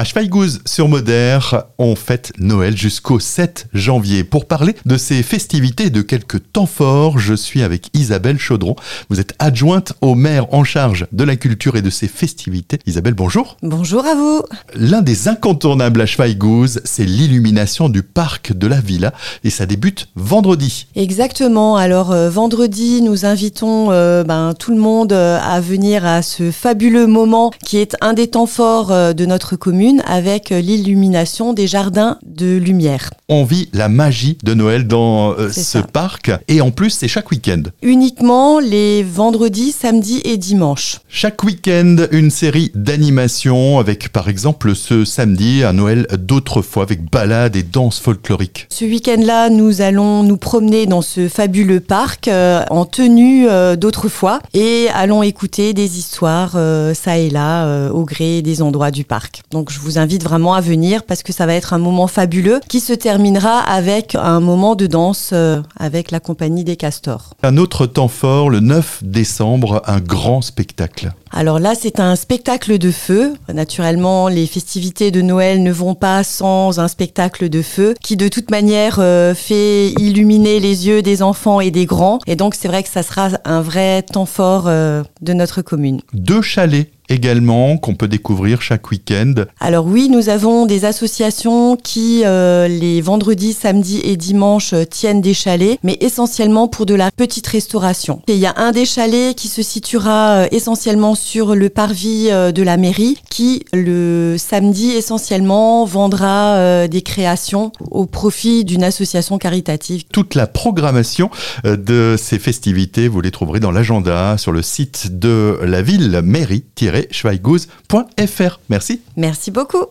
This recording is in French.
À Schweighouse sur Moder, on fête Noël jusqu'au 7 janvier. Pour parler de ces festivités et de quelques temps forts, je suis avec Isabelle Chaudron. Vous êtes adjointe au maire en charge de la culture et de ces festivités. Isabelle, bonjour. Bonjour à vous. L'un des incontournables à Schweighouse, c'est l'illumination du parc de la villa et ça débute vendredi. Exactement. Alors euh, vendredi, nous invitons euh, ben, tout le monde euh, à venir à ce fabuleux moment qui est un des temps forts de notre commune avec euh, l'illumination des jardins de lumière. On vit la magie de Noël dans euh, ce ça. parc et en plus c'est chaque week-end. Uniquement les vendredis, samedis et dimanches. Chaque week-end, une série d'animations avec par exemple ce samedi un Noël d'autrefois avec balades et danses folkloriques. Ce week-end-là, nous allons nous promener dans ce fabuleux parc euh, en tenue euh, d'autrefois et allons écouter des histoires ça et là au gré des endroits du parc. Donc je vous invite vraiment à venir parce que ça va être un moment fabuleux qui se terminera avec un moment de danse euh, avec la compagnie des castors. Un autre temps fort, le 9 décembre, un grand spectacle. Alors là, c'est un spectacle de feu. Naturellement, les festivités de Noël ne vont pas sans un spectacle de feu qui, de toute manière, euh, fait illuminer les yeux des enfants et des grands. Et donc, c'est vrai que ça sera un vrai temps fort euh, de notre commune. Deux chalets également qu'on peut découvrir chaque week-end. Alors oui, nous avons des associations qui, euh, les vendredis, samedis et dimanches, euh, tiennent des chalets, mais essentiellement pour de la petite restauration. Et il y a un des chalets qui se situera euh, essentiellement sur le parvis de la mairie, qui, le samedi, essentiellement, vendra euh, des créations au profit d'une association caritative. Toute la programmation de ces festivités, vous les trouverez dans l'agenda sur le site de la ville mairie-schweighouse.fr. Merci. Merci beaucoup.